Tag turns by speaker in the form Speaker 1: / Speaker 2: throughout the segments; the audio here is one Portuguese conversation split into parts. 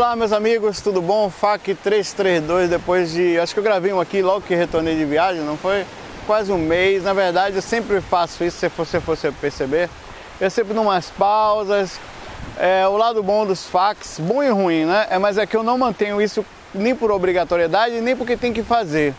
Speaker 1: Olá meus amigos, tudo bom? FAC 332, depois de. Acho que eu gravei um aqui logo que retornei de viagem, não foi? Quase um mês. Na verdade eu sempre faço isso, se você fosse perceber. Eu sempre dou umas pausas. É, o lado bom dos facs, bom e ruim, né? É, mas é que eu não mantenho isso nem por obrigatoriedade, nem porque tem que fazer.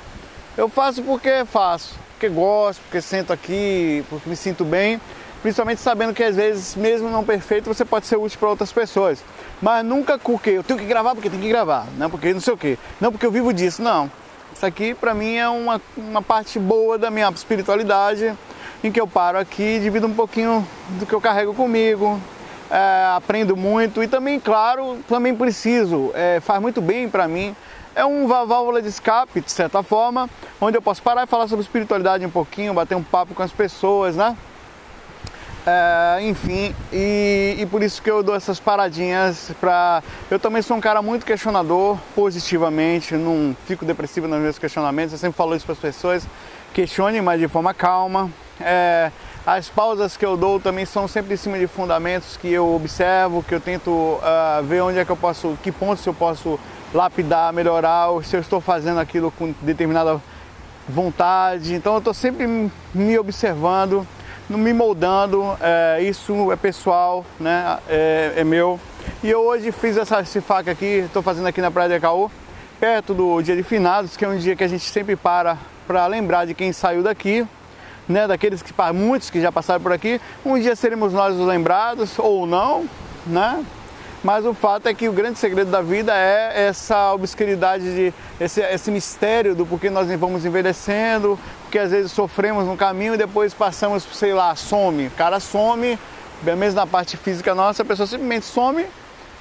Speaker 1: Eu faço porque faço, porque gosto, porque sento aqui, porque me sinto bem principalmente sabendo que às vezes, mesmo não perfeito, você pode ser útil para outras pessoas. Mas nunca porque eu tenho que gravar porque tem que gravar, não porque não sei o quê, não porque eu vivo disso, não. Isso aqui para mim é uma, uma parte boa da minha espiritualidade, em que eu paro aqui, divido um pouquinho do que eu carrego comigo, é, aprendo muito e também, claro, também preciso, é, faz muito bem para mim. É uma válvula de escape, de certa forma, onde eu posso parar e falar sobre espiritualidade um pouquinho, bater um papo com as pessoas, né? É, enfim, e, e, por isso que eu dou essas paradinhas pra. Eu também sou um cara muito questionador, positivamente, não fico depressivo nos meus questionamentos, eu sempre falo isso para as pessoas, questione, mas de forma calma. É, as pausas que eu dou também são sempre em cima de fundamentos que eu observo, que eu tento uh, ver onde é que eu posso, que pontos eu posso lapidar, melhorar, se eu estou fazendo aquilo com determinada vontade. Então eu estou sempre me observando me moldando, é, isso é pessoal, né? É, é, meu. E eu hoje fiz essa esse faca aqui, estou fazendo aqui na Praia de Caú, perto do dia de finados, que é um dia que a gente sempre para para lembrar de quem saiu daqui, né? Daqueles que muitos que já passaram por aqui. Um dia seremos nós os lembrados ou não, né? Mas o fato é que o grande segredo da vida é essa obscuridade, de, esse, esse mistério do porquê nós vamos envelhecendo, porque às vezes sofremos no caminho e depois passamos, sei lá, some. O cara some, mesmo na parte física nossa, a pessoa simplesmente some,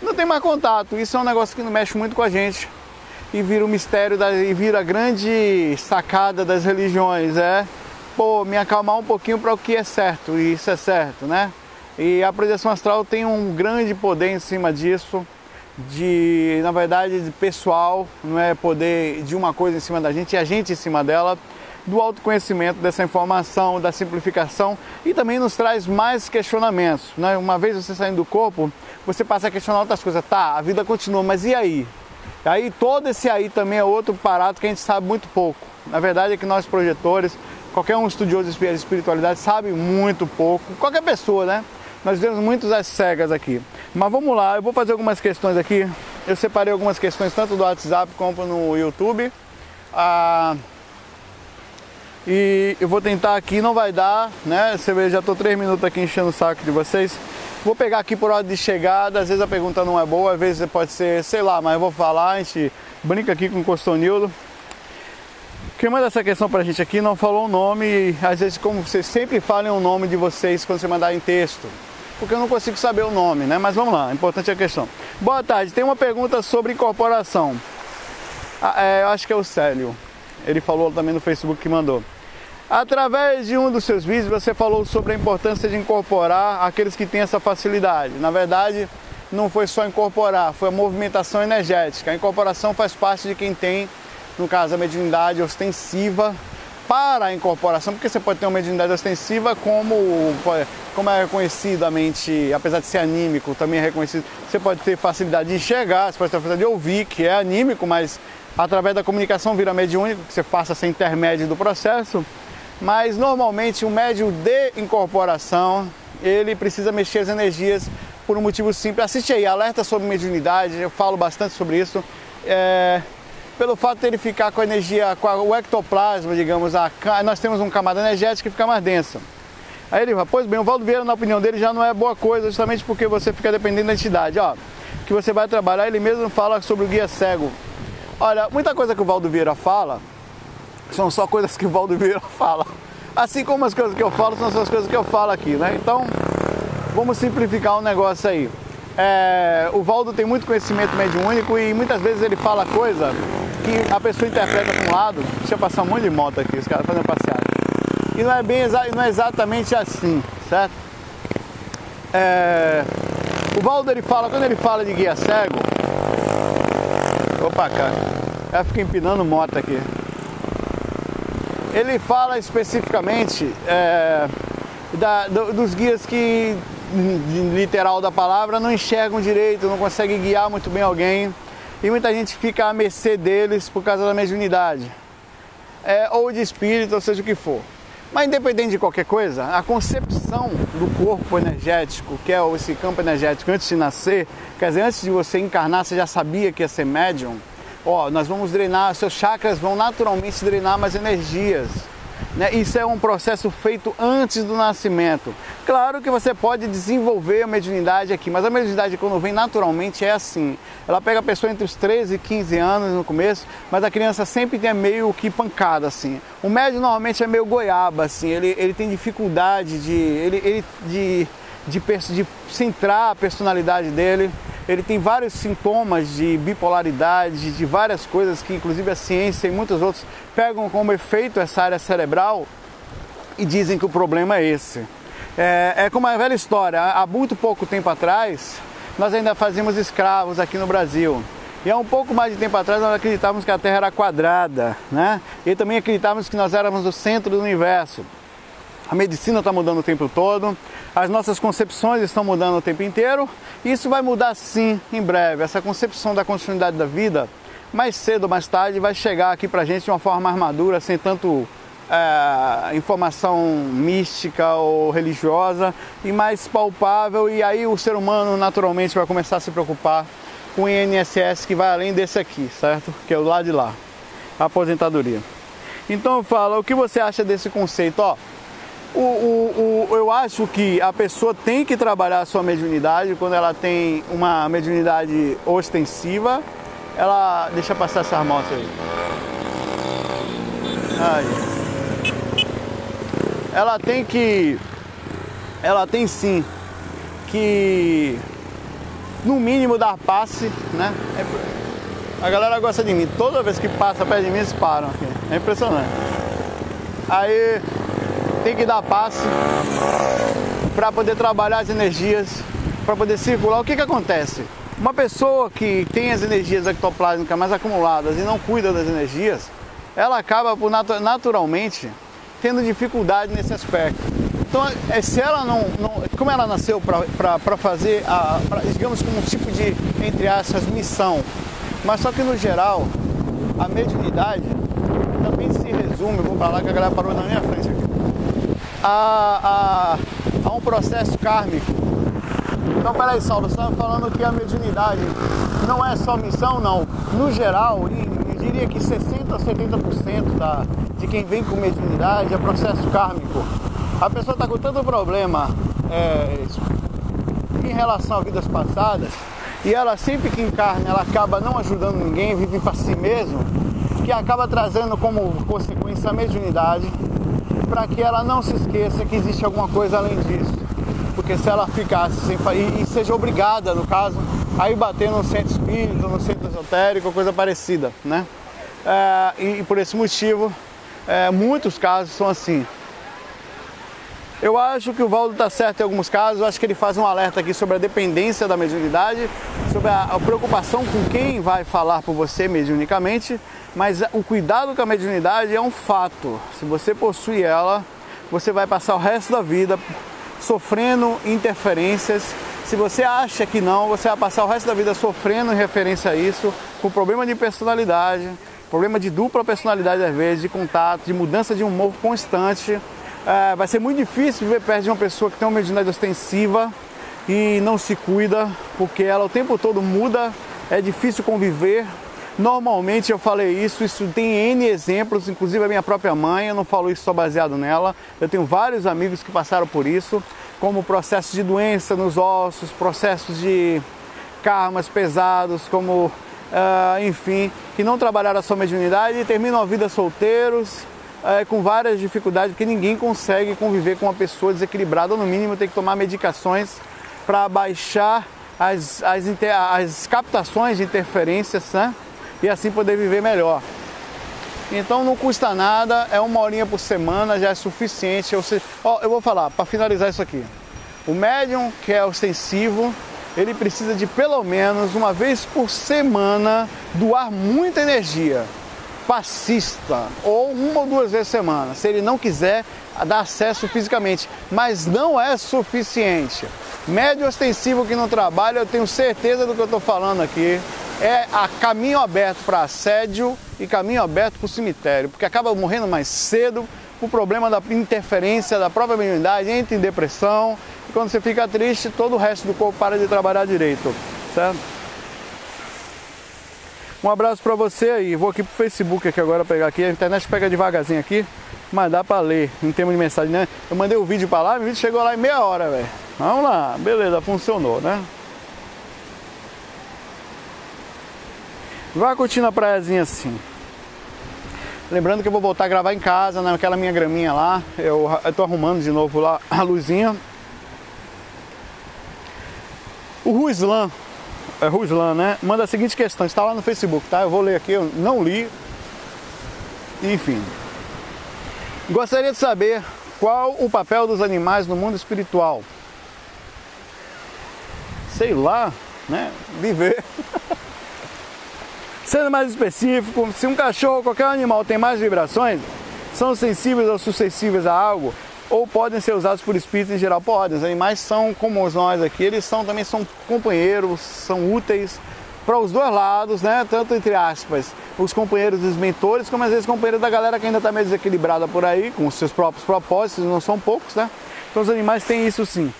Speaker 1: não tem mais contato. Isso é um negócio que não mexe muito com a gente. E vira o mistério, da, e vira a grande sacada das religiões, é, pô, me acalmar um pouquinho para o que é certo, e isso é certo, né? E a projeção astral tem um grande poder em cima disso, de, na verdade, de pessoal, não é poder de uma coisa em cima da gente e a gente em cima dela, do autoconhecimento dessa informação, da simplificação e também nos traz mais questionamentos. Né? Uma vez você saindo do corpo, você passa a questionar outras coisas. Tá, a vida continua, mas e aí? Aí todo esse aí também é outro parado que a gente sabe muito pouco. Na verdade é que nós projetores, qualquer um estudioso de espiritualidade sabe muito pouco, qualquer pessoa, né? Nós temos muitos às cegas aqui. Mas vamos lá, eu vou fazer algumas questões aqui. Eu separei algumas questões tanto do WhatsApp como no YouTube. Ah, e eu vou tentar aqui, não vai dar, né? Você vê, já estou três minutos aqui enchendo o saco de vocês. Vou pegar aqui por ordem de chegada, às vezes a pergunta não é boa, às vezes pode ser, sei lá, mas eu vou falar, a gente brinca aqui com o Costonildo. Quem manda essa questão pra gente aqui não falou o nome, às vezes como vocês sempre falam o nome de vocês quando você mandar em texto porque eu não consigo saber o nome, né? Mas vamos lá, importante é a questão. Boa tarde, tem uma pergunta sobre incorporação. Ah, é, eu acho que é o Célio. Ele falou também no Facebook que mandou. Através de um dos seus vídeos, você falou sobre a importância de incorporar aqueles que têm essa facilidade. Na verdade, não foi só incorporar, foi a movimentação energética. A incorporação faz parte de quem tem, no caso, a mediunidade ostensiva para a incorporação, porque você pode ter uma mediunidade ostensiva como, como é reconhecidamente, apesar de ser anímico, também é reconhecido, você pode ter facilidade de enxergar, você pode ter facilidade de ouvir, que é anímico, mas através da comunicação vira mediúnico, que você faça essa intermédio do processo, mas normalmente o médium de incorporação, ele precisa mexer as energias por um motivo simples. Assiste aí, alerta sobre mediunidade, eu falo bastante sobre isso. É, pelo fato de ele ficar com a energia, com o ectoplasma, digamos, a, nós temos uma camada energética que fica mais densa. Aí ele fala, pois bem, o Valdo Vieira, na opinião dele, já não é boa coisa, justamente porque você fica dependendo da entidade. Ó, que você vai trabalhar, ele mesmo fala sobre o guia cego. Olha, muita coisa que o Valdo Vieira fala são só coisas que o Valdo Vieira fala. Assim como as coisas que eu falo são só as coisas que eu falo aqui, né? Então, vamos simplificar o um negócio aí. É, o Valdo tem muito conhecimento mediúnico e muitas vezes ele fala coisa que a pessoa interpreta para um lado, deixa eu passar um monte de moto aqui, os caras fazendo passeada. E não é bem não é exatamente assim, certo? É, o Valdo ele fala, quando ele fala de guia cego, opa cara, ela fica empinando moto aqui. Ele fala especificamente é, da, do, dos guias que literal da palavra, não enxergam direito, não conseguem guiar muito bem alguém. E muita gente fica à mercê deles por causa da mediunidade. É, ou de espírito, ou seja o que for. Mas independente de qualquer coisa, a concepção do corpo energético, que é esse campo energético antes de nascer, quer dizer, antes de você encarnar, você já sabia que ia ser médium. Ó, nós vamos drenar, seus chakras vão naturalmente drenar mais energias. Né? Isso é um processo feito antes do nascimento. Claro que você pode desenvolver a mediunidade aqui, mas a mediunidade quando vem naturalmente é assim. Ela pega a pessoa entre os 13 e 15 anos no começo, mas a criança sempre tem meio que pancada assim. O médium normalmente é meio goiaba assim, ele, ele tem dificuldade de, ele, ele, de, de, de, de centrar a personalidade dele ele tem vários sintomas de bipolaridade, de várias coisas que inclusive a ciência e muitos outros pegam como efeito essa área cerebral e dizem que o problema é esse. É, é como a velha história, há muito pouco tempo atrás nós ainda fazíamos escravos aqui no Brasil. E há um pouco mais de tempo atrás nós acreditávamos que a Terra era quadrada, né? E também acreditávamos que nós éramos o centro do universo. A medicina está mudando o tempo todo, as nossas concepções estão mudando o tempo inteiro. E isso vai mudar sim em breve. Essa concepção da continuidade da vida, mais cedo ou mais tarde, vai chegar aqui para a gente de uma forma mais madura, sem tanto é, informação mística ou religiosa e mais palpável. E aí o ser humano naturalmente vai começar a se preocupar com o INSS que vai além desse aqui, certo? Que é o lado de lá, a aposentadoria. Então eu falo, o que você acha desse conceito? Ó, o, o, o, eu acho que a pessoa tem que trabalhar a sua mediunidade quando ela tem uma mediunidade ostensiva. Ela. Deixa passar essa moto aí. aí. Ela tem que. Ela tem sim que. No mínimo dar passe, né? A galera gosta de mim. Toda vez que passa perto de mim, eles param aqui. É impressionante. Aí tem que dar passe para poder trabalhar as energias, para poder circular. O que, que acontece? Uma pessoa que tem as energias ectoplásmicas mais acumuladas e não cuida das energias, ela acaba por naturalmente tendo dificuldade nesse aspecto. Então, é, se ela não, não como ela nasceu para fazer, a, pra, digamos como um tipo de, entre aspas, missão, mas só que no geral, a mediunidade também se resume, vou para lá que a galera parou na minha a, a, a um processo kármico. Então, peraí, Saulo, você estava falando que a mediunidade não é só missão, não. No geral, eu diria que 60% a 70% da, de quem vem com mediunidade é processo kármico. A pessoa está com tanto problema é, em relação a vidas passadas e ela sempre que encarna, ela acaba não ajudando ninguém, vive para si mesmo, que acaba trazendo como consequência a mediunidade para que ela não se esqueça que existe alguma coisa além disso. Porque se ela ficasse sem e, e seja obrigada, no caso, a ir bater no centro espírita, no centro esotérico, coisa parecida, né? É, e, e, por esse motivo, é, muitos casos são assim. Eu acho que o Valdo está certo em alguns casos, eu acho que ele faz um alerta aqui sobre a dependência da mediunidade, sobre a, a preocupação com quem vai falar por você mediunicamente mas o cuidado com a mediunidade é um fato. Se você possui ela, você vai passar o resto da vida sofrendo interferências. Se você acha que não, você vai passar o resto da vida sofrendo em referência a isso, com problema de personalidade, problema de dupla personalidade às vezes, de contato, de mudança de humor constante. É, vai ser muito difícil viver perto de uma pessoa que tem uma mediunidade ostensiva e não se cuida, porque ela o tempo todo muda, é difícil conviver, Normalmente eu falei isso, isso tem N exemplos, inclusive a minha própria mãe, eu não falo isso só baseado nela. Eu tenho vários amigos que passaram por isso, como processos de doença nos ossos, processos de karmas pesados, como, uh, enfim, que não trabalharam a sua mediunidade e terminam a vida solteiros, uh, com várias dificuldades, porque ninguém consegue conviver com uma pessoa desequilibrada, ou no mínimo tem que tomar medicações para baixar as, as, as captações de interferências, né? e assim poder viver melhor. Então não custa nada, é uma horinha por semana, já é suficiente. Eu, eu vou falar, para finalizar isso aqui. O médium que é ostensivo, ele precisa de pelo menos uma vez por semana doar muita energia. Passista, ou uma ou duas vezes semana, se ele não quiser dar acesso fisicamente. Mas não é suficiente. Médio ostensivo que não trabalha, eu tenho certeza do que eu estou falando aqui. É a caminho aberto para assédio e caminho aberto para o cemitério, porque acaba morrendo mais cedo por problema da interferência da própria mediunidade, entra em depressão, e quando você fica triste, todo o resto do corpo para de trabalhar direito, certo? Um abraço para você aí. Vou aqui pro Facebook aqui agora pegar aqui. A internet pega devagarzinho aqui, mas dá para ler em termos de mensagem, né? Eu mandei o vídeo para lá, o vídeo chegou lá em meia hora, velho. Vamos lá, beleza, funcionou, né? Vai curtindo a praiazinha assim. Lembrando que eu vou voltar a gravar em casa, naquela minha graminha lá. Eu, eu tô arrumando de novo lá a luzinha. O Ruislan, é Ruslan, né? Manda a seguinte questão, está lá no Facebook, tá? Eu vou ler aqui, eu não li. Enfim. Gostaria de saber qual o papel dos animais no mundo espiritual. Sei lá, né? Viver. Sendo mais específico, se um cachorro ou qualquer animal tem mais vibrações, são sensíveis ou suscetíveis a algo, ou podem ser usados por espíritos em geral. Podem, os animais são como nós aqui, eles são também são companheiros, são úteis para os dois lados, né? Tanto entre aspas, os companheiros dos mentores, como às vezes companheiros da galera que ainda está meio desequilibrada por aí, com seus próprios propósitos, não são poucos, né? Então os animais têm isso sim.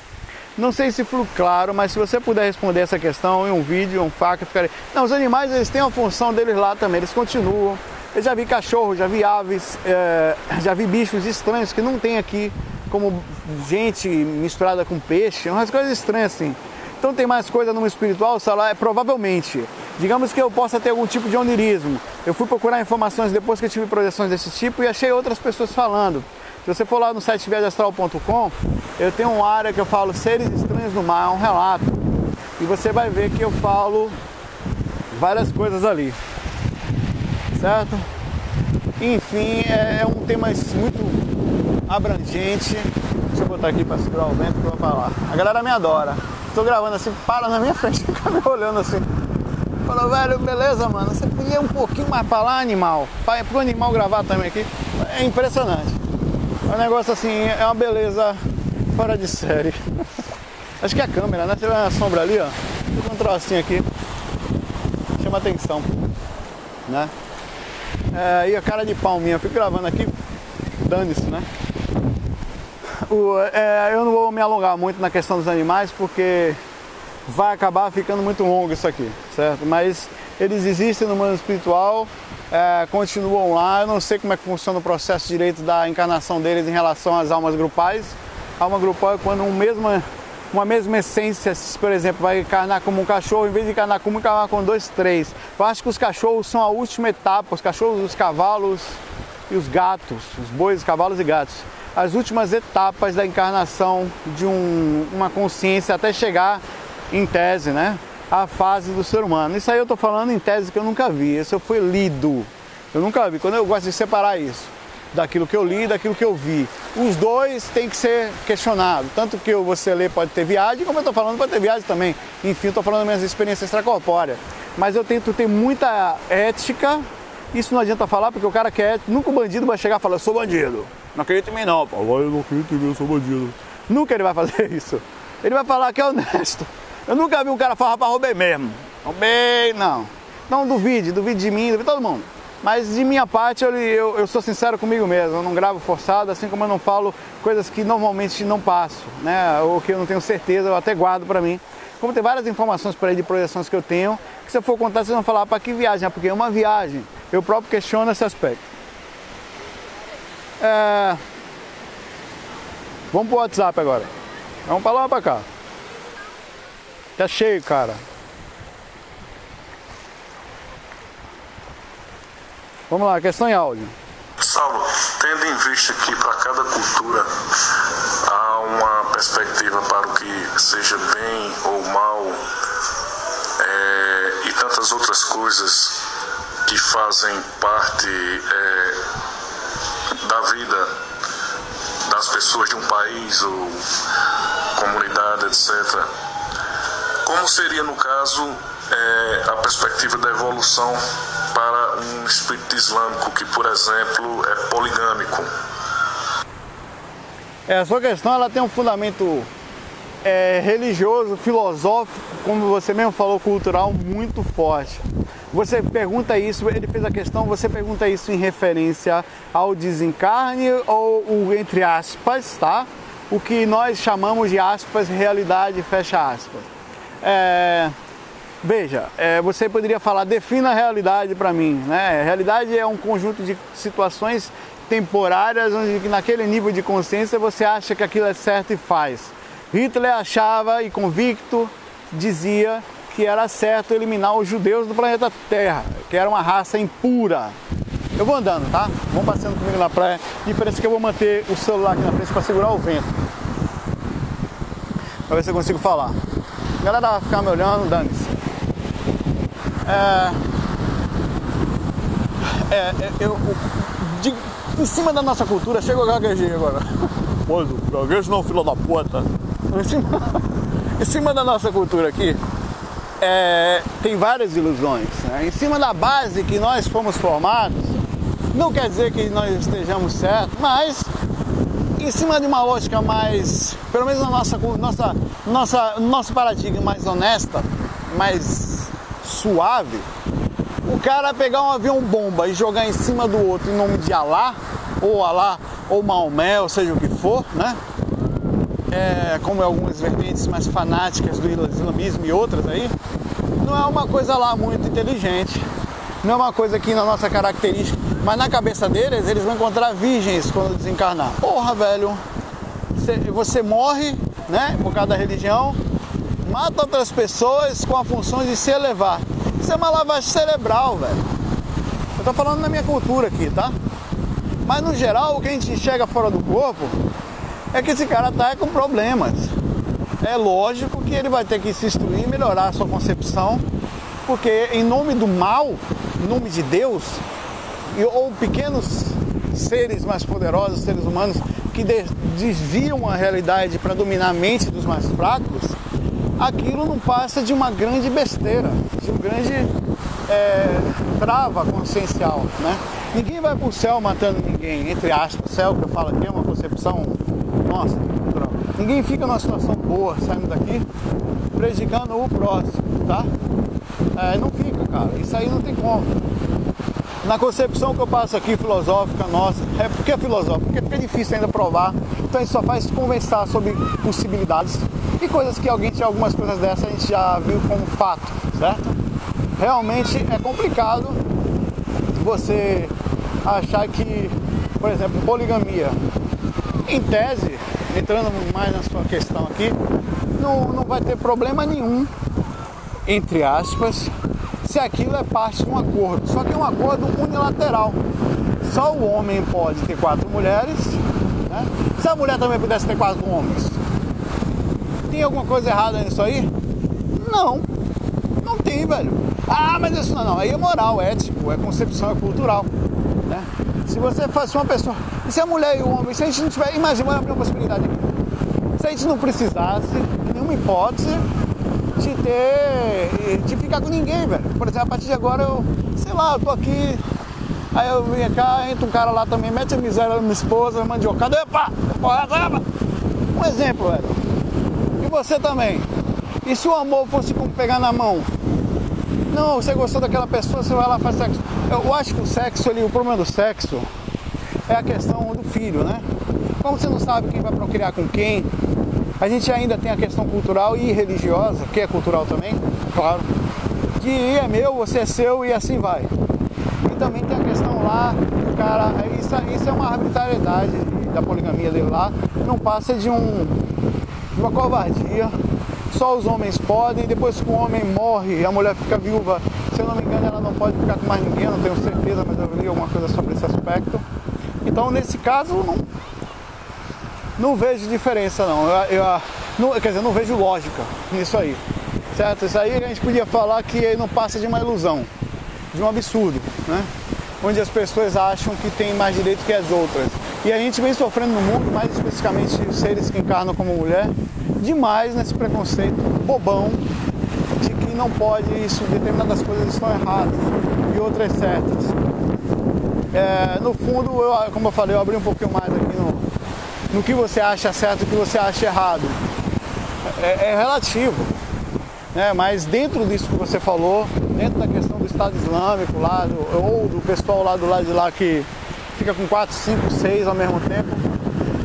Speaker 1: Não sei se ficou claro, mas se você puder responder essa questão em um vídeo, um faca, ficaria. Não, os animais eles têm a função deles lá também, eles continuam. Eu já vi cachorro, já vi aves, é, já vi bichos estranhos que não tem aqui, como gente misturada com peixe, umas coisas estranhas assim. Então tem mais coisa no espiritual, lá, é provavelmente. Digamos que eu possa ter algum tipo de onirismo. Eu fui procurar informações depois que eu tive projeções desse tipo e achei outras pessoas falando. Se você for lá no site viagemastral.com, eu tenho uma área que eu falo seres estranhos no mar, é um relato. E você vai ver que eu falo várias coisas ali certo? Enfim, é, é um tema muito abrangente. Deixa eu botar aqui para segurar o vento que eu vou falar. A galera me adora. Tô gravando assim, para na minha frente, fica me olhando assim. Falou, velho, beleza, mano. Você podia um pouquinho mais pra lá, animal. Para pro animal gravar também aqui. É impressionante. É um negócio assim, é uma beleza fora de série. Acho que é a câmera, né? Você vê a sombra ali, ó. Tem um trocinho aqui. Chama atenção. Né? É, e a cara de palminha, fico gravando aqui, dane-se, né? O, é, eu não vou me alongar muito na questão dos animais porque vai acabar ficando muito longo isso aqui, certo? Mas eles existem no mundo espiritual, é, continuam lá. Eu não sei como é que funciona o processo direito da encarnação deles em relação às almas grupais. Alma grupal é quando um mesmo uma mesma essência, por exemplo, vai encarnar como um cachorro, em vez de encarnar como um encarnar com dois, três. Eu acho que os cachorros são a última etapa, os cachorros, os cavalos e os gatos, os bois, cavalos e gatos. As últimas etapas da encarnação de um, uma consciência até chegar, em tese, né? A fase do ser humano. Isso aí eu estou falando em tese que eu nunca vi, isso eu fui lido. Eu nunca vi. Quando eu gosto de separar isso daquilo que eu li daquilo que eu vi. Os dois têm que ser questionados. Tanto que você lê pode ter viagem, como eu estou falando, pode ter viagem também. Enfim, estou falando das minhas experiências extracorpóreas. Mas eu tento ter muita ética. Isso não adianta falar, porque o cara quer. É nunca o bandido vai chegar e falar, eu sou bandido. Não acredito em mim não. Pô, eu não acredito em mim, eu sou bandido. Nunca ele vai fazer isso. Ele vai falar que é honesto. Eu nunca vi um cara falar, rapaz, roubei mesmo. Roubei, não. Não duvide, duvide de mim, duvide de todo mundo. Mas de minha parte, eu, eu, eu, sou sincero comigo mesmo, eu não gravo forçado, assim como eu não falo coisas que normalmente não passo, né? Ou que eu não tenho certeza, eu até guardo para mim. Como tem várias informações por aí de projeções que eu tenho, que se eu for contar, vocês vão falar, para que viagem? É porque é uma viagem. Eu próprio questiono esse aspecto. É... Vamos pro WhatsApp agora. Vamos para lá ou para cá? Tá cheio, cara. Vamos lá, questão em áudio.
Speaker 2: Saulo, tendo em vista que para cada cultura há uma perspectiva para o que seja bem ou mal é, e tantas outras coisas que fazem parte é, da vida das pessoas de um país ou comunidade, etc. Como seria no caso é, a perspectiva da evolução um espírito islâmico que, por exemplo, é poligâmico.
Speaker 1: É, a sua questão ela tem um fundamento é, religioso, filosófico, como você mesmo falou, cultural muito forte. Você pergunta isso, ele fez a questão, você pergunta isso em referência ao desencarne ou o entre aspas, tá? O que nós chamamos de aspas, realidade, fecha aspas. É, veja, é, você poderia falar, defina a realidade para mim, né? A realidade é um conjunto de situações temporárias onde naquele nível de consciência você acha que aquilo é certo e faz. Hitler achava e convicto dizia que era certo eliminar os judeus do planeta Terra, que era uma raça impura. Eu vou andando, tá? Vão passando comigo na praia. Diferença que eu vou manter o celular aqui na frente para segurar o vento. Pra ver se eu consigo falar. A galera vai ficar me olhando, dane-se. É, é, é eu, de, em cima da nossa cultura, chega o gaguejinho agora. Pô, gaguejo não, filho da puta. Em cima, em cima da nossa cultura aqui, é, tem várias ilusões. Né? Em cima da base que nós fomos formados, não quer dizer que nós estejamos certos, mas em cima de uma lógica mais, pelo menos na nossa, nossa, nossa, nosso paradigma mais honesta, mais suave, o cara pegar um avião bomba e jogar em cima do outro em nome de Alá, ou Alá, ou Maomé, ou seja o que for, né? É, como algumas vertentes mais fanáticas do islamismo e outras aí, não é uma coisa lá muito inteligente, não é uma coisa aqui na nossa característica, mas na cabeça deles eles vão encontrar virgens quando desencarnar. Porra, velho, você, você morre, né, por causa da religião, mata outras pessoas com a função de se elevar. Isso é uma lavagem cerebral, velho. Eu tô falando na minha cultura aqui, tá? Mas no geral, o que a gente enxerga fora do corpo é que esse cara tá com problemas. É lógico que ele vai ter que se instruir e melhorar a sua concepção, porque em nome do mal, em nome de Deus, ou pequenos seres mais poderosos, seres humanos, que desviam a realidade para dominar a mente dos mais fracos, aquilo não passa de uma grande besteira, de um grande é, trava consciencial, né? Ninguém vai para o céu matando ninguém, entre aspas, céu que eu falo aqui é uma concepção nossa, Ninguém fica numa situação boa saindo daqui prejudicando o próximo, tá? É, não fica, cara. Isso aí não tem como. Na concepção que eu passo aqui, filosófica nossa, é porque é filosófica, porque fica difícil ainda provar. Então a gente só faz conversar sobre possibilidades e coisas que alguém tinha algumas coisas dessas a gente já viu como fato, certo? Realmente é complicado você achar que, por exemplo, poligamia em tese, entrando mais na sua questão aqui, não, não vai ter problema nenhum, entre aspas, se aquilo é parte de um acordo. Só que é um acordo unilateral. Só o homem pode ter quatro mulheres. Né? Se a mulher também pudesse ter quatro homens, tem alguma coisa errada nisso aí? Não, não tem, velho. Ah, mas isso não, não. Aí é moral, é ético, é concepção, é cultural. Né? Se você fosse uma pessoa. E se a mulher e o homem, se a gente não tiver. Imagina, uma possibilidade aqui. Se a gente não precisasse, nenhuma hipótese, de ter. de ficar com ninguém, velho. Por exemplo, a partir de agora eu. sei lá, eu tô aqui. Aí eu vim cá, entra um cara lá também, mete a miséria na minha esposa, mandiocada, epa! Porra, Um exemplo, velho. E você também. E se o amor fosse como pegar na mão? Não, você gostou daquela pessoa, você vai lá e faz sexo. Eu acho que o sexo ali, o problema do sexo é a questão do filho, né? Como você não sabe quem vai procriar com quem, a gente ainda tem a questão cultural e religiosa, que é cultural também, claro, de é meu, você é seu e assim vai. E também tem a questão lá, cara, isso, isso é uma arbitrariedade da poligamia dele lá, não passa de um de uma covardia só os homens podem, depois que o homem morre, a mulher fica viúva, se eu não me engano, ela não pode ficar com mais ninguém, não tenho certeza, mas eu li alguma coisa sobre esse aspecto. Então, nesse caso, não, não vejo diferença, não. Eu, eu, não. Quer dizer, não vejo lógica nisso aí, certo? Isso aí a gente podia falar que não passa de uma ilusão, de um absurdo, né? Onde as pessoas acham que tem mais direito que as outras. E a gente vem sofrendo no mundo, mais especificamente os seres que encarnam como mulher, demais nesse preconceito bobão de que não pode isso, determinadas coisas estão erradas e outras certas. É, no fundo, eu, como eu falei, eu abri um pouquinho mais aqui no, no que você acha certo e o que você acha errado. é, é relativo. Né? Mas dentro disso que você falou, dentro da questão Estado Islâmico lá, ou do pessoal lá do lado de lá que fica com quatro, cinco, seis ao mesmo tempo,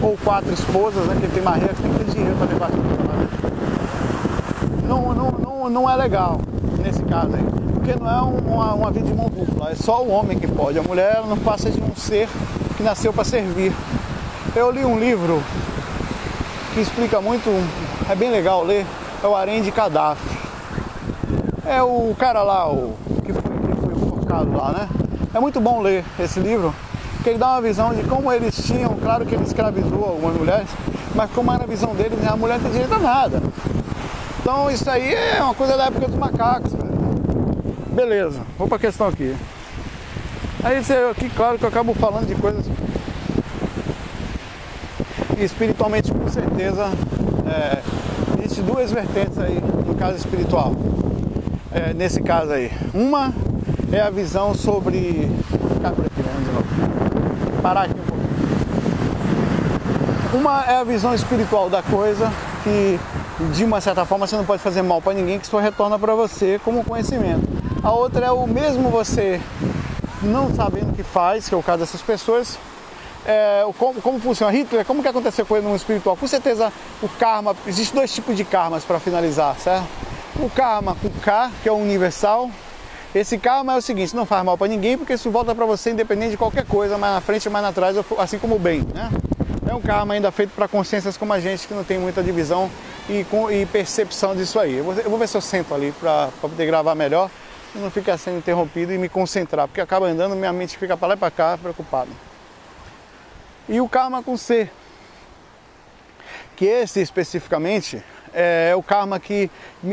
Speaker 1: ou quatro esposas, né? Que tem marreia que tem que ter dinheiro para esposas. Né? Não, não, não, não é legal nesse caso aí. Porque não é uma, uma vida de mão dupla, é só o homem que pode. A mulher não passa de um ser que nasceu para servir. Eu li um livro que explica muito, é bem legal ler, é o Harém de Gaddafi. É o cara lá, o lá, né? É muito bom ler esse livro, que ele dá uma visão de como eles tinham, claro que ele escravizou algumas mulheres, mas como era a visão deles, a mulher não tem direito a nada. Então isso aí é uma coisa da época dos macacos. Beleza, vou para a questão aqui. Aí você, aqui claro que eu acabo falando de coisas espiritualmente com certeza é, existe duas vertentes aí no caso espiritual. É, nesse caso aí. Uma é a visão sobre. Por aqui. Parar aqui um pouco. Uma é a visão espiritual da coisa, que de uma certa forma você não pode fazer mal para ninguém, que só retorna para você como conhecimento. A outra é o mesmo você não sabendo o que faz, que é o caso dessas pessoas, é, como, como, funciona Hitler, como que aconteceu com ele no espiritual? Com certeza o karma, existem dois tipos de karmas para finalizar, certo? O karma com K, que é o universal. Esse karma é o seguinte, não faz mal para ninguém, porque isso volta para você independente de qualquer coisa, mais na frente, mais atrás, assim como o bem, né? É um karma ainda feito para consciências como a gente, que não tem muita divisão e, com, e percepção disso aí. Eu vou, eu vou, ver se eu sento ali para poder gravar melhor e não ficar sendo interrompido e me concentrar, porque acaba andando, minha mente fica para lá e para cá, preocupada. E o karma com C, que esse especificamente é o karma que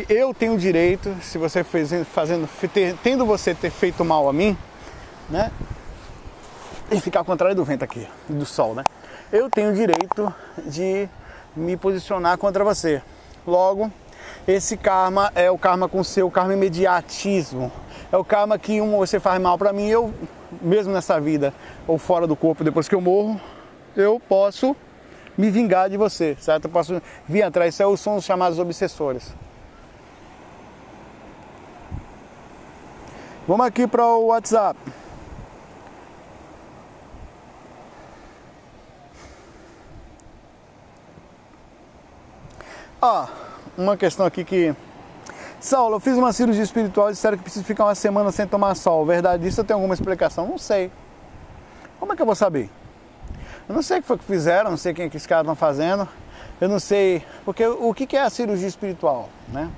Speaker 1: eu tenho direito, se você fez, fazendo, tendo você ter feito mal a mim, né? E ficar ao contrário do vento aqui, do sol, né? Eu tenho direito de me posicionar contra você. Logo, esse karma é o karma com seu karma imediatismo. É o karma que um você faz mal para mim, eu mesmo nessa vida ou fora do corpo depois que eu morro, eu posso me vingar de você, certo? Eu posso vir atrás. Isso são os chamados obsessores. Vamos aqui para o WhatsApp. Ó, uma questão aqui que. Saulo, eu fiz uma cirurgia espiritual e disseram que preciso ficar uma semana sem tomar sol. Verdade isso? Tem alguma explicação? Não sei. Como é que eu vou saber? Eu não sei o que foi que fizeram, não sei quem que os caras estão fazendo. Eu não sei. Porque o que é a cirurgia espiritual? Né?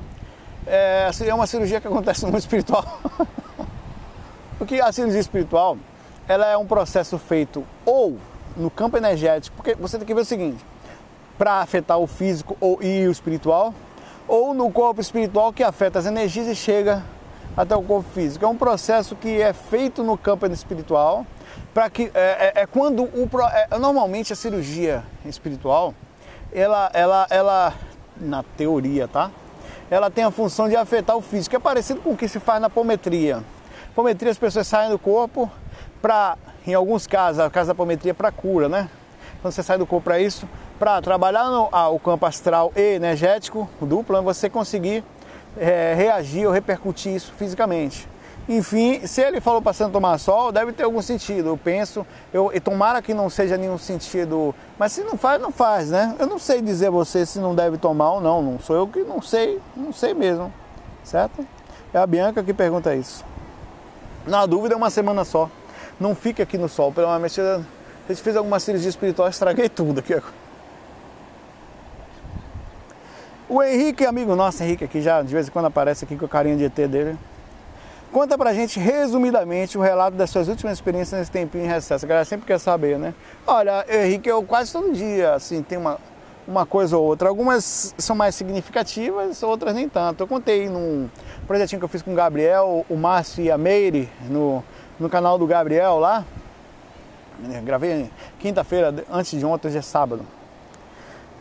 Speaker 1: É, é uma cirurgia que acontece no mundo espiritual. porque a cirurgia espiritual ela é um processo feito ou no campo energético, porque você tem que ver o seguinte, para afetar o físico ou, e o espiritual, ou no corpo espiritual que afeta as energias e chega até o corpo físico. É um processo que é feito no campo espiritual para que é, é, é, quando o é, normalmente a cirurgia espiritual ela, ela, ela na teoria, tá? Ela tem a função de afetar o físico, é parecido com o que se faz na pometria. Pometria as pessoas saem do corpo para, em alguns casos, a casa da pometria é para cura, né? Quando você sai do corpo para isso, para trabalhar no, ah, o campo astral e energético duplo, você conseguir é, reagir ou repercutir isso fisicamente. Enfim, se ele falou não tomar sol, deve ter algum sentido. Eu penso, eu, e tomara que não seja nenhum sentido. Mas se não faz, não faz, né? Eu não sei dizer você se não deve tomar ou não. Não sou eu que não sei, não sei mesmo. Certo? É a Bianca que pergunta isso. Na dúvida, é uma semana só. Não fique aqui no sol. Pelo menos, eu fiz alguma cirurgia espiritual, estraguei tudo aqui O Henrique, amigo nosso, Henrique aqui já de vez em quando aparece aqui com o carinho de ET dele. Conta pra gente resumidamente o relato das suas últimas experiências nesse tempinho em recesso. A galera sempre quer saber, né? Olha, Henrique, eu quase todo dia, assim, tem uma, uma coisa ou outra. Algumas são mais significativas, outras nem tanto. Eu contei num projetinho que eu fiz com o Gabriel, o Márcio e a Meire, no, no canal do Gabriel lá. Gravei quinta-feira, antes de ontem, hoje é sábado.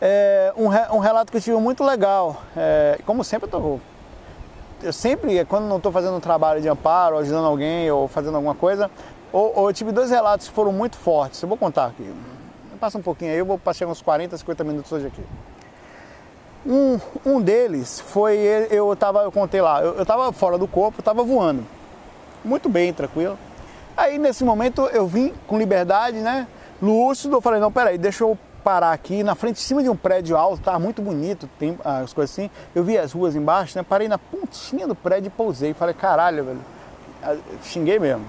Speaker 1: É, um, um relato que eu tive muito legal. É, como sempre, eu tô eu sempre, quando não estou fazendo um trabalho de amparo, ajudando alguém ou fazendo alguma coisa, ou, ou, eu tive dois relatos que foram muito fortes. Eu vou contar aqui. Passa um pouquinho aí, eu vou passar uns 40, 50 minutos hoje aqui. Um, um deles foi, eu tava, eu contei lá, eu, eu tava fora do corpo, tava voando. Muito bem, tranquilo. Aí nesse momento eu vim com liberdade, né? Lúcido, eu falei, não, peraí, deixa eu parar aqui na frente, em cima de um prédio alto, tá muito bonito, tem as coisas assim. Eu vi as ruas embaixo, né? Parei na pontinha do prédio e pousei. Falei, caralho, velho. Xinguei mesmo.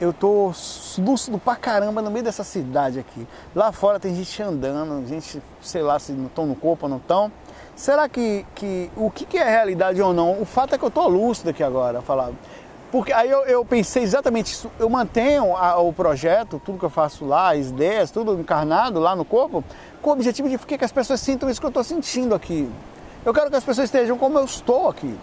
Speaker 1: Eu tô lúcido pra caramba no meio dessa cidade aqui. Lá fora tem gente andando, gente, sei lá se não estão no corpo ou não estão. Será que, que o que, que é realidade ou não? O fato é que eu tô lúcido aqui agora, falar. Porque aí eu, eu, pensei exatamente isso. Eu mantenho a, o projeto, tudo que eu faço lá, as ideias, tudo encarnado lá no corpo, com o objetivo de que as pessoas sintam isso que eu estou sentindo aqui. Eu quero que as pessoas estejam como eu estou aqui.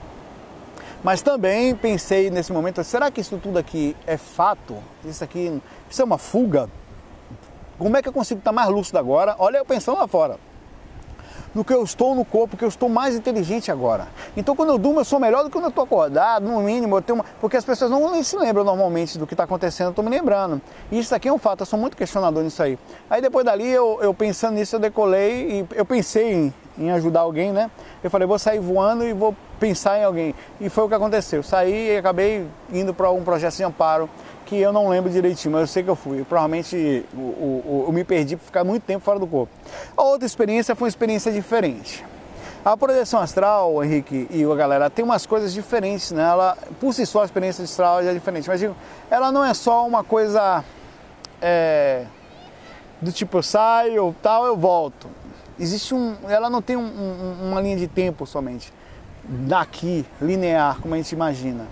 Speaker 1: Mas também pensei nesse momento, será que isso tudo aqui é fato? Isso aqui, isso é uma fuga? Como é que eu consigo estar mais lúcido agora? Olha eu pensando lá fora do que eu estou no corpo, que eu estou mais inteligente agora. Então quando eu durmo eu sou melhor do que quando eu estou acordado, no mínimo eu tenho uma... Porque as pessoas não nem se lembram normalmente do que está acontecendo, eu estou me lembrando. E isso aqui é um fato, eu sou muito questionador nisso aí. Aí depois dali eu, eu pensando nisso eu decolei e eu pensei em, em ajudar alguém, né? Eu falei, vou sair voando e vou pensar em alguém. E foi o que aconteceu. Saí e acabei indo para um projeto de amparo que eu não lembro direitinho, mas eu sei que eu fui. provavelmente o, eu me perdi por ficar muito tempo fora do corpo. A outra experiência foi uma experiência diferente. A projeção astral, Henrique e a galera, tem umas coisas diferentes nela. Né? Por si só, a experiência astral é diferente. Mas digo, ela não é só uma coisa é, do tipo eu saio, tal, eu volto. Existe um. Ela não tem um, um, uma linha de tempo somente. Daqui, linear, como a gente imagina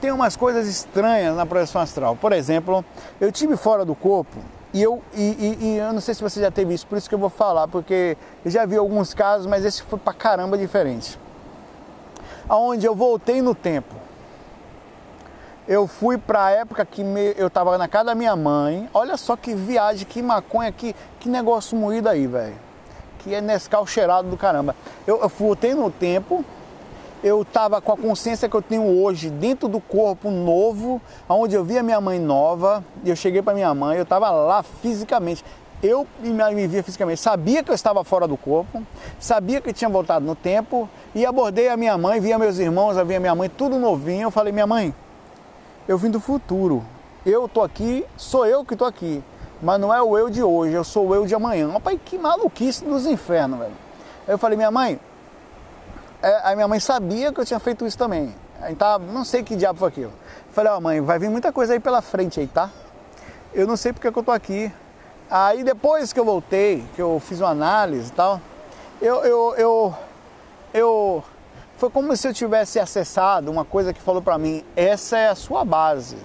Speaker 1: tem umas coisas estranhas na projeção astral. Por exemplo, eu tive fora do corpo e eu, e, e, e, eu não sei se você já teve isso, por isso que eu vou falar, porque eu já vi alguns casos, mas esse foi pra caramba diferente. Aonde eu voltei no tempo. Eu fui para a época que me, eu tava na casa da minha mãe. Olha só que viagem, que maconha, que, que negócio moído aí, velho. Que é Nescau cheirado do caramba. Eu, eu voltei no tempo eu estava com a consciência que eu tenho hoje dentro do corpo novo, onde eu vi a minha mãe nova, e eu cheguei para minha mãe, eu estava lá fisicamente. Eu me via fisicamente, sabia que eu estava fora do corpo, sabia que tinha voltado no tempo, e abordei a minha mãe, via meus irmãos, via minha mãe, tudo novinho. Eu falei, minha mãe, eu vim do futuro, eu tô aqui, sou eu que tô aqui, mas não é o eu de hoje, eu sou o eu de amanhã. Pai, que maluquice dos infernos, velho. Eu falei, minha mãe, a minha mãe sabia que eu tinha feito isso também. Então, não sei que diabo foi aquilo. Falei, ó oh, mãe, vai vir muita coisa aí pela frente aí, tá? Eu não sei porque que eu tô aqui. Aí depois que eu voltei, que eu fiz uma análise e tal, eu, eu, eu, eu foi como se eu tivesse acessado uma coisa que falou para mim, essa é a sua base.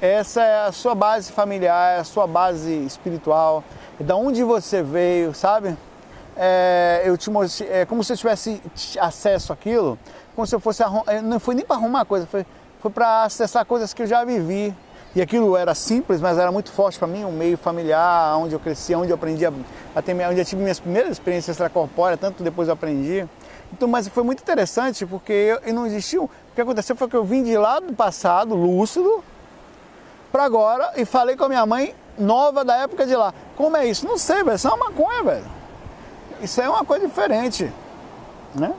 Speaker 1: Essa é a sua base familiar, é a sua base espiritual, é da onde você veio, sabe? É, eu te é como se eu tivesse acesso àquilo, como se eu fosse é, não foi nem para arrumar coisa, foi, foi para acessar coisas que eu já vivi. E aquilo era simples, mas era muito forte para mim, um meio familiar, onde eu cresci, onde eu aprendi a, a ter, onde eu tive minhas primeiras experiências extracorpóreas, tanto depois eu aprendi. Então, mas foi muito interessante porque eu, eu não existiu. O que aconteceu foi que eu vim de lá do passado, lúcido, para agora e falei com a minha mãe nova da época de lá. Como é isso? Não sei, velho. Isso é uma maconha, velho. Isso é uma coisa diferente, né?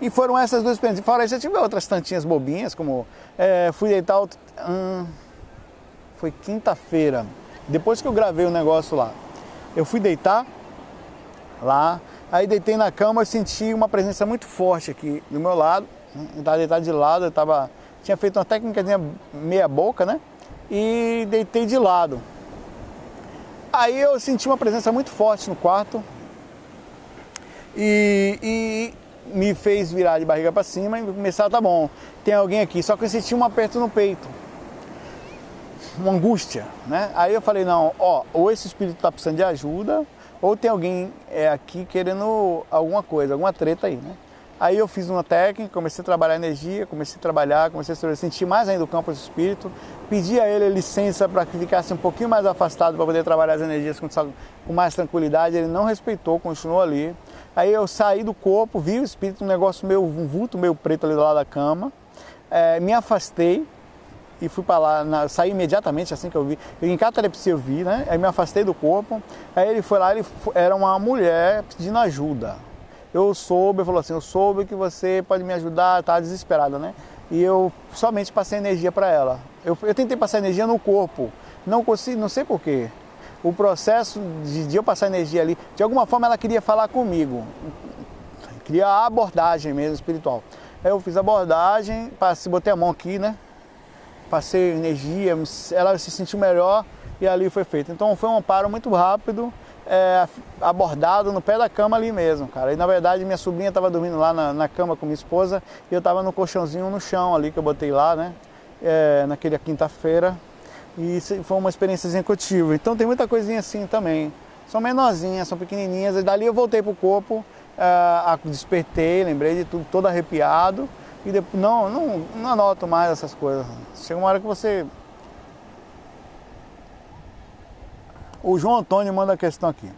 Speaker 1: E foram essas duas experiências. Fora isso, eu tive outras tantinhas bobinhas, como é, fui deitar. Hum, foi quinta-feira, depois que eu gravei o negócio lá. Eu fui deitar lá, aí deitei na cama e senti uma presença muito forte aqui do meu lado. Eu estava deitado de lado, eu tava, tinha feito uma técnica meia boca, né? E deitei de lado. Aí eu senti uma presença muito forte no quarto, e, e me fez virar de barriga para cima e começar, tá bom, tem alguém aqui. Só que eu senti um aperto no peito, uma angústia, né? Aí eu falei, não, ó, ou esse espírito tá precisando de ajuda, ou tem alguém é, aqui querendo alguma coisa, alguma treta aí, né? Aí eu fiz uma técnica, comecei a trabalhar energia, comecei a trabalhar, comecei a sentir mais ainda o campo do espírito, pedi a ele licença para que ficasse um pouquinho mais afastado para poder trabalhar as energias com, com mais tranquilidade, ele não respeitou, continuou ali. Aí eu saí do corpo, vi o espírito, um negócio meio, um vulto meio preto ali do lado da cama. É, me afastei e fui para lá, na, saí imediatamente assim que eu vi. Em catalepsia eu vi, né? Aí me afastei do corpo. Aí ele foi lá, ele era uma mulher pedindo ajuda. eu soube, falou assim, eu soube que você pode me ajudar, tá desesperada, né? E eu somente passei energia para ela. Eu, eu tentei passar energia no corpo, não consegui, não sei porquê. O processo de, de eu passar energia ali, de alguma forma ela queria falar comigo, queria a abordagem mesmo espiritual. Aí eu fiz a abordagem, passei, botei a mão aqui, né? Passei energia, ela se sentiu melhor e ali foi feito. Então foi um amparo muito rápido é, abordado no pé da cama ali mesmo, cara. E na verdade minha sobrinha estava dormindo lá na, na, cama com minha esposa e eu estava no colchãozinho no chão ali que eu botei lá, né? É, naquele quinta-feira. E foi uma experiência tive. Então tem muita coisinha assim também. São menorzinhas, são pequenininhas. E dali eu voltei pro corpo, é, despertei, lembrei de tudo, todo arrepiado. E depois, não, não, não anoto mais essas coisas. Chega uma hora que você O João Antônio manda a questão aqui.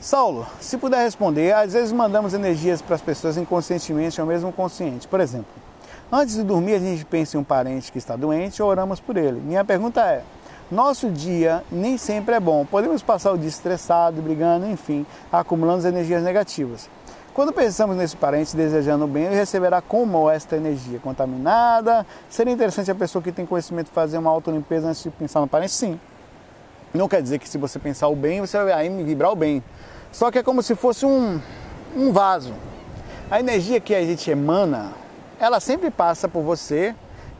Speaker 1: Saulo, se puder responder, às vezes mandamos energias para as pessoas inconscientemente ou mesmo consciente. Por exemplo, antes de dormir a gente pensa em um parente que está doente ou oramos por ele. Minha pergunta é: nosso dia nem sempre é bom. Podemos passar o dia estressado, brigando, enfim, acumulando energias negativas. Quando pensamos nesse parente desejando bem, ele receberá como esta energia contaminada. Seria interessante a pessoa que tem conhecimento fazer uma autolimpeza antes de pensar no parente? Sim. Não quer dizer que se você pensar o bem, você vai vibrar o bem. Só que é como se fosse um, um vaso. A energia que a gente emana, ela sempre passa por você,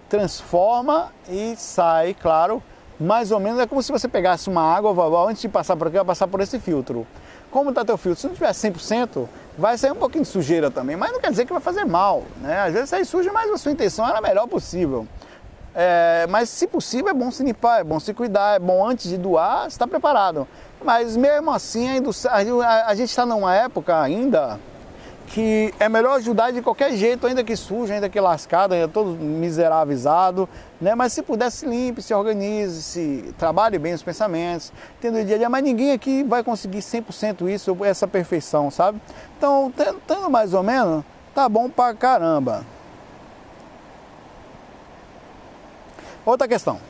Speaker 1: transforma e sai, claro, mais ou menos é como se você pegasse uma água, antes de passar por aqui, vai passar por esse filtro. Como está teu filtro? Se não tiver 100%, vai sair um pouquinho de sujeira também, mas não quer dizer que vai fazer mal, né? Às vezes sai suja, mas a sua intenção era a melhor possível. É, mas se possível é bom se limpar, é bom se cuidar, é bom antes de doar estar preparado. Mas mesmo assim, a, a gente está numa época ainda que é melhor ajudar de qualquer jeito, ainda que sujo, ainda que lascado, ainda todo miseravizado, né? Mas se puder, se limpe, se organize, se trabalhe bem os pensamentos, tendo o dia a dia, mas ninguém aqui vai conseguir 100% isso, essa perfeição, sabe? Então, tendo mais ou menos, tá bom pra caramba. Outra questão.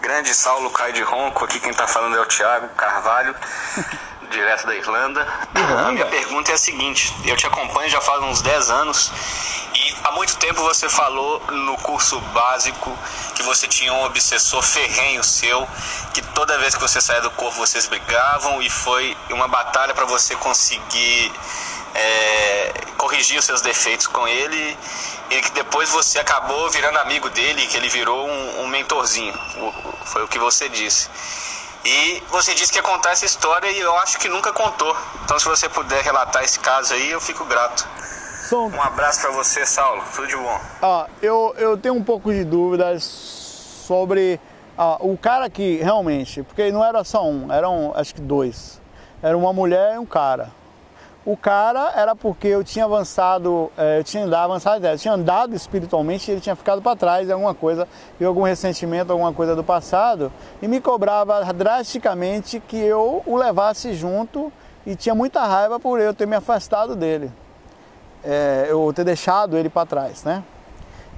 Speaker 3: Grande Saulo cai de ronco, aqui quem tá falando é o Thiago Carvalho. direto da Irlanda. Irlanda. A minha pergunta é a seguinte: eu te acompanho já faz uns 10 anos e há muito tempo você falou no curso básico que você tinha um obsessor ferrenho seu, que toda vez que você saía do corpo vocês brigavam e foi uma batalha para você conseguir é, corrigir os seus defeitos com ele e que depois você acabou virando amigo dele, que ele virou um, um mentorzinho. Foi o que você disse. E você disse que ia contar essa história e eu acho que nunca contou. Então, se você puder relatar esse caso aí, eu fico grato. Som. Um abraço para você, Saulo. Tudo de bom.
Speaker 1: Ah, eu, eu tenho um pouco de dúvidas sobre ah, o cara que realmente, porque não era só um, eram acho que dois. Era uma mulher e um cara. O cara era porque eu tinha avançado, é, eu tinha andado, avançado, eu tinha andado espiritualmente e ele tinha ficado para trás em alguma coisa, em algum ressentimento, alguma coisa do passado, e me cobrava drasticamente que eu o levasse junto e tinha muita raiva por eu ter me afastado dele, é, eu ter deixado ele para trás, né?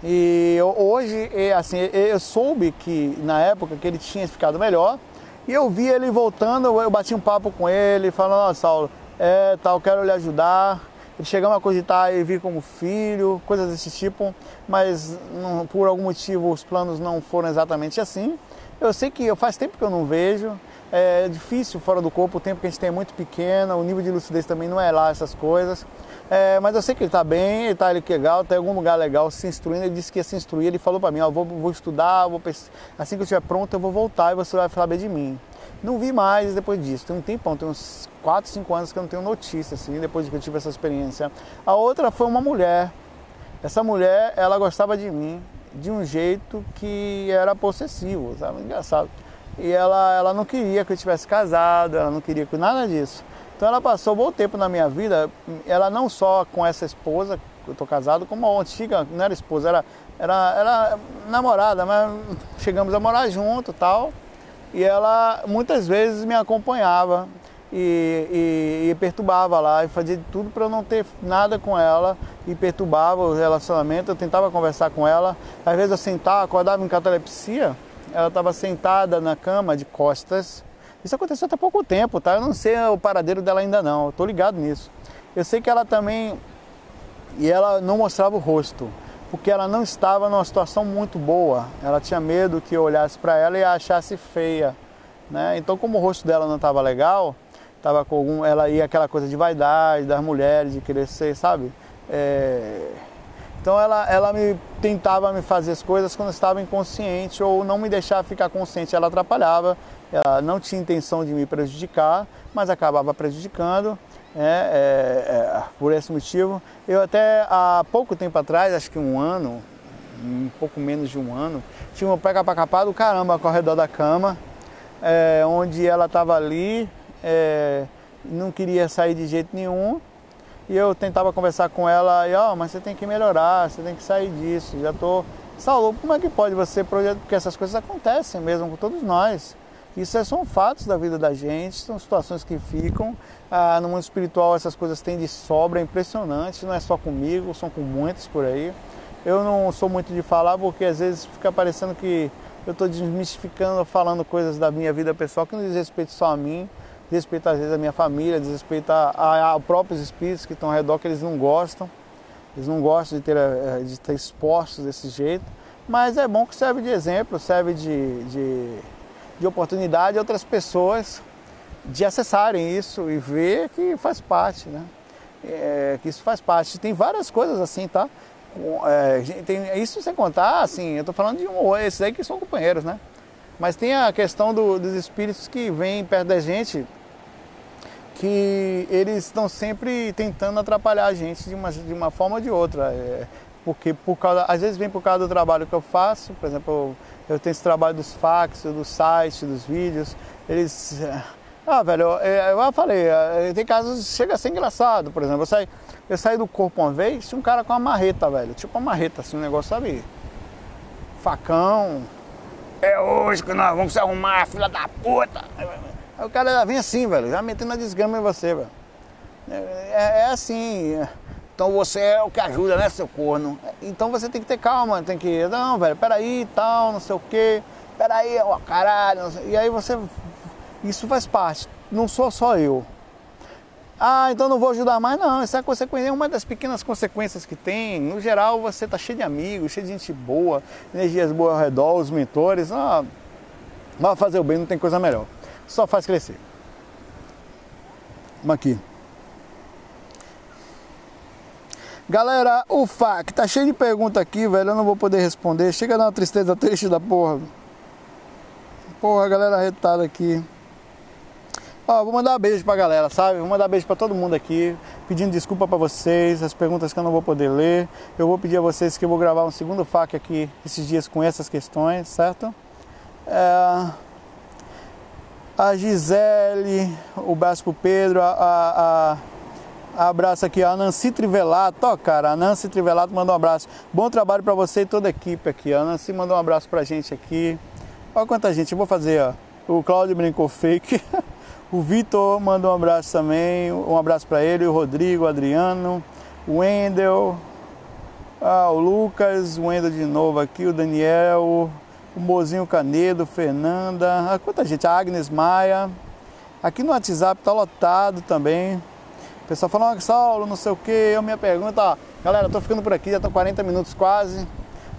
Speaker 1: E eu, hoje, assim, eu soube que na época que ele tinha ficado melhor, e eu vi ele voltando, eu bati um papo com ele, falando, ó, oh, Saulo, é, tal, quero lhe ajudar. Chegamos a cogitar e vir como filho, coisas desse tipo, mas não, por algum motivo os planos não foram exatamente assim. Eu sei que faz tempo que eu não vejo, é difícil fora do corpo, o tempo que a gente tem é muito pequeno, o nível de lucidez também não é lá essas coisas. É, mas eu sei que ele está bem, ele está legal, tem algum lugar legal se instruindo. Ele disse que ia se instruir, ele falou para mim: ó, vou, vou estudar, vou, assim que eu estiver pronto eu vou voltar e você vai falar bem de mim. Não vi mais depois disso. Tem um tempão, tem uns 4, 5 anos que eu não tenho notícia, assim, depois de que eu tive essa experiência. A outra foi uma mulher. Essa mulher, ela gostava de mim de um jeito que era possessivo, sabe? Engraçado. E ela, ela não queria que eu tivesse casado, ela não queria que nada disso. Então ela passou um bom tempo na minha vida, ela não só com essa esposa, eu tô casado, como a antiga, não era esposa, era, era, era namorada, mas chegamos a morar junto tal e ela muitas vezes me acompanhava e, e, e perturbava lá e fazia de tudo para não ter nada com ela e perturbava o relacionamento. Eu tentava conversar com ela, às vezes eu sentava, acordava em catalepsia, ela estava sentada na cama de costas, Isso aconteceu até pouco tempo, tá? Eu não sei o paradeiro dela ainda não, eu tô ligado nisso. Eu sei que ela também. E ela não mostrava o rosto, porque ela não estava numa situação muito boa. Ela tinha medo que eu olhasse para ela e a achasse feia. Né? Então, como o rosto dela não estava legal, tava com algum, ela ia aquela coisa de vaidade das mulheres, de querer ser, sabe? É... Então ela, ela me tentava me fazer as coisas quando estava inconsciente ou não me deixava ficar consciente. Ela atrapalhava, ela não tinha intenção de me prejudicar, mas acabava prejudicando. É, é, é, por esse motivo, eu até há pouco tempo atrás, acho que um ano, um pouco menos de um ano, tinha um pega capar do caramba ao redor da cama, é, onde ela estava ali, é, não queria sair de jeito nenhum. E eu tentava conversar com ela e, ó, oh, mas você tem que melhorar, você tem que sair disso. Já tô. Saulo, como é que pode você projetar? Porque essas coisas acontecem mesmo com todos nós. Isso são fatos da vida da gente, são situações que ficam. Ah, no mundo espiritual essas coisas têm de sobra, é impressionante, não é só comigo, são com muitos por aí. Eu não sou muito de falar porque às vezes fica parecendo que eu estou desmistificando, falando coisas da minha vida pessoal que não diz respeito só a mim, diz respeito às vezes à minha família, diz respeito a, a, a próprios espíritos que estão ao redor, que eles não gostam, eles não gostam de ter, eh, de ter expostos desse jeito, mas é bom que serve de exemplo, serve de, de, de oportunidade a outras pessoas de acessarem isso e ver que faz parte, né? É, que isso faz parte. Tem várias coisas assim, tá? É, tem, isso sem contar, assim, eu tô falando de um, esses aí que são companheiros, né? Mas tem a questão do, dos espíritos que vêm perto da gente, que eles estão sempre tentando atrapalhar a gente de uma, de uma forma ou de outra. É, porque por causa, às vezes vem por causa do trabalho que eu faço, por exemplo, eu, eu tenho esse trabalho dos fax, do site, dos vídeos, eles ah, velho, eu, eu falei, eh, tem casos que chega a ser engraçado, por exemplo, eu saí, eu saí do corpo uma vez, tinha um cara com uma marreta, velho, tipo uma marreta, assim, um negócio, sabe? Facão. É hoje que nós vamos se arrumar, filha da puta. Aí o cara já vem assim, velho, já metendo a desgrama em você, velho. É, é, é assim. Então você é o que ajuda, né, seu corno? Então você tem que ter calma, tem que. Não, velho, peraí, tal, não sei o quê. Peraí, ó, caralho. E aí você isso faz parte, não sou só eu. Ah, então não vou ajudar mais. Não, essa é consequência, é uma das pequenas consequências que tem. No geral, você está cheio de amigos, cheio de gente boa, energias boas ao redor, os mentores. Ah, vai fazer o bem, não tem coisa melhor. Só faz crescer. Vamos aqui. Galera, o FAC tá cheio de perguntas aqui, velho. Eu não vou poder responder. Chega a dar uma tristeza triste da porra. Porra, galera retada aqui. Ó, vou mandar beijo pra galera, sabe? Vou mandar beijo pra todo mundo aqui, pedindo desculpa pra vocês, as perguntas que eu não vou poder ler. Eu vou pedir a vocês que eu vou gravar um segundo FAQ aqui esses dias com essas questões, certo? É... A Gisele, o pro Pedro, a, a, a abraço aqui a Nancy Trivelato, ó cara, a Nancy Trivelato mandou um abraço. Bom trabalho para você e toda a equipe aqui. A Nancy mandou um abraço pra gente aqui. Olha quanta gente, eu vou fazer, ó. O Cláudio brincou fake. O Vitor mandou um abraço também, um abraço para ele, o Rodrigo, o Adriano, o Wendel, ah, o Lucas, o Wendel de novo aqui, o Daniel, o Mozinho Canedo, Fernanda, ah, quanta gente, a Agnes Maia. Aqui no WhatsApp tá lotado também. O pessoal falando, ah, Saulo, não sei o que, eu minha pergunta, galera, tô ficando por aqui, já estão 40 minutos quase.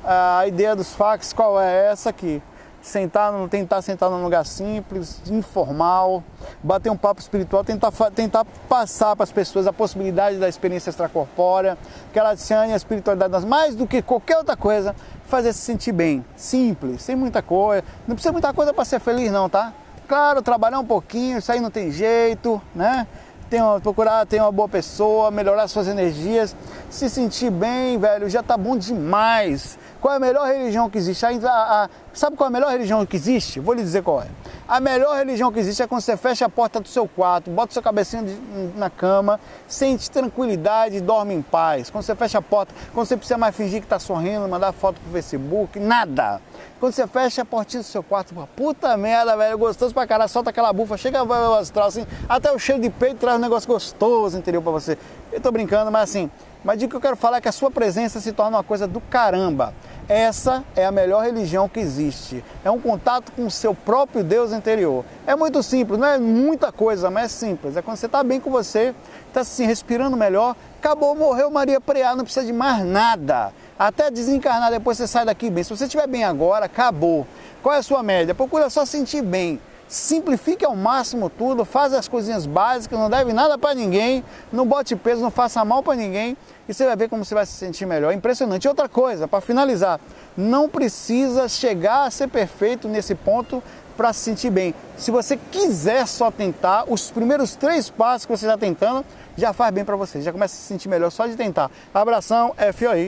Speaker 1: A ideia dos fax qual é? Essa aqui sentar, tentar sentar num lugar simples, informal, bater um papo espiritual, tentar, tentar passar para as pessoas a possibilidade da experiência extracorpórea, que ela adicione a espiritualidade, mais do que qualquer outra coisa, fazer se sentir bem, simples, sem muita coisa, não precisa muita coisa para ser feliz não, tá? Claro, trabalhar um pouquinho, isso aí não tem jeito, né? Tem uma, procurar ter uma boa pessoa, melhorar suas energias, se sentir bem, velho, já tá bom demais. Qual é a melhor religião que existe? A, a, a, sabe qual é a melhor religião que existe? Vou lhe dizer qual é. A melhor religião que existe é quando você fecha a porta do seu quarto, bota sua cabecinha de, na cama, sente tranquilidade e dorme em paz. Quando você fecha a porta, quando você precisa mais fingir que está sorrindo, mandar foto pro Facebook, nada. Quando você fecha a portinha do seu quarto, puta merda, velho, gostoso pra caralho, solta aquela bufa, chega o astral assim, até o cheiro de peito traz um negócio gostoso interior pra você. Eu tô brincando, mas assim, mas o que eu quero falar é que a sua presença se torna uma coisa do caramba Essa é a melhor religião que existe. É um contato com o seu próprio Deus interior. É muito simples, não é muita coisa, mas é simples. É quando você está bem com você, está assim, respirando melhor, acabou, morreu Maria Preá, não precisa de mais nada. Até desencarnar, depois você sai daqui bem. Se você estiver bem agora, acabou. Qual é a sua média? Procura só sentir bem. Simplifique ao máximo tudo, faz as coisinhas básicas, não deve nada para ninguém, não bote peso, não faça mal para ninguém e você vai ver como você vai se sentir melhor. Impressionante. Outra coisa, para finalizar, não precisa chegar a ser perfeito nesse ponto para se sentir bem. Se você quiser só tentar, os primeiros três passos que você está tentando já faz bem para você, já começa a se sentir melhor só de tentar. Abração, FOI.